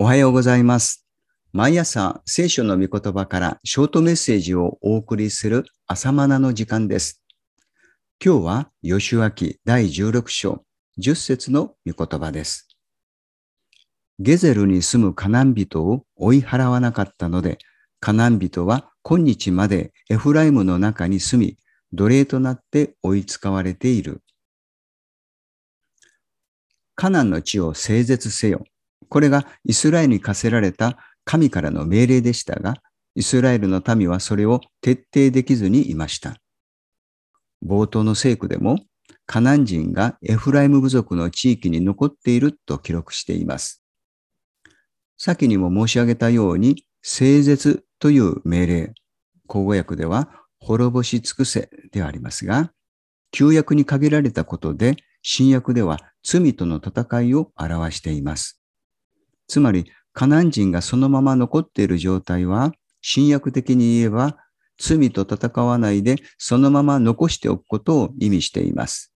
おはようございます。毎朝聖書の御言葉からショートメッセージをお送りする朝マナの時間です。今日は吉脇第16章10節の御言葉です。ゲゼルに住むカナン人を追い払わなかったので、カナン人は今日までエフライムの中に住み、奴隷となって追い使われている。カナンの地を整絶せよ。これがイスラエルに課せられた神からの命令でしたが、イスラエルの民はそれを徹底できずにいました。冒頭の聖句でも、カナン人がエフライム部族の地域に残っていると記録しています。先にも申し上げたように、整絶という命令、口語訳では滅ぼし尽くせではありますが、旧約に限られたことで、新約では罪との戦いを表しています。つまり、カナン人がそのまま残っている状態は、新約的に言えば、罪と戦わないでそのまま残しておくことを意味しています。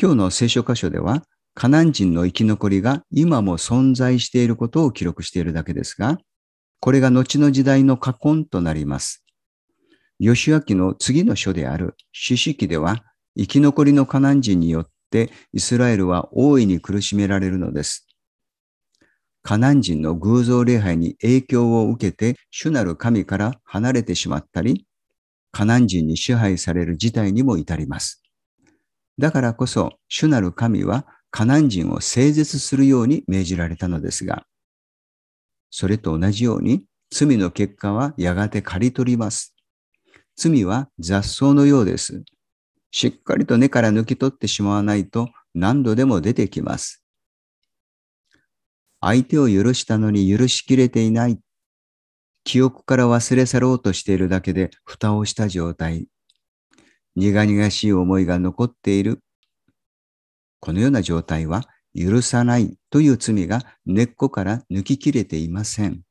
今日の聖書箇所では、カナン人の生き残りが今も存在していることを記録しているだけですが、これが後の時代の過根となります。吉明の次の書である四式では、生き残りのカナン人によってイスラエルは大いに苦しめられるのです。カナン人の偶像礼拝に影響を受けて主なる神から離れてしまったり、カナン人に支配される事態にも至ります。だからこそ主なる神はカナン人を整絶するように命じられたのですが、それと同じように罪の結果はやがて刈り取ります。罪は雑草のようです。しっかりと根から抜き取ってしまわないと何度でも出てきます。相手を許したのに許しきれていない。記憶から忘れ去ろうとしているだけで蓋をした状態。苦々しい思いが残っている。このような状態は許さないという罪が根っこから抜ききれていません。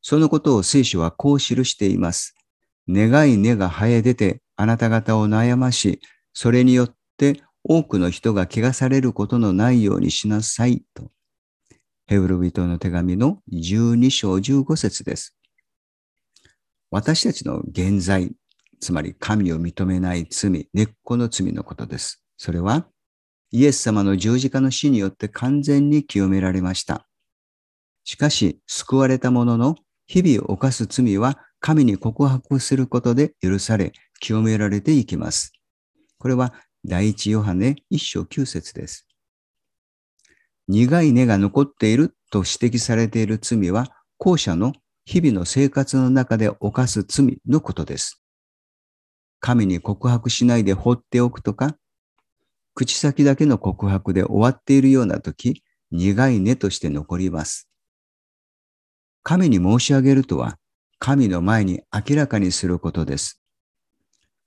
そのことを聖書はこう記しています。願い根が生え出てあなた方を悩まし、それによって多くの人が怪我されることのないようにしなさいと。ヘブル人の手紙の12章15節です。私たちの現在、つまり神を認めない罪、根っこの罪のことです。それはイエス様の十字架の死によって完全に清められました。しかし、救われたものの日々犯す罪は神に告白することで許され、清められていきます。これは第一ヨハネ一章九節です。苦い根が残っていると指摘されている罪は、後者の日々の生活の中で犯す罪のことです。神に告白しないで放っておくとか、口先だけの告白で終わっているような時、苦い根として残ります。神に申し上げるとは、神の前に明らかにすることです。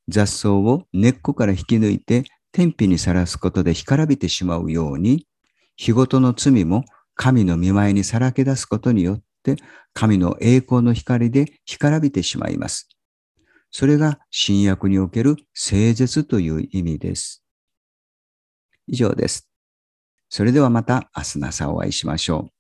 雑草を根っこから引き抜いて天日にさらすことで干からびてしまうように、日ごとの罪も神の見舞いにさらけ出すことによって、神の栄光の光で干からびてしまいます。それが新約における聖絶という意味です。以上です。それではまた明日の朝お会いしましょう。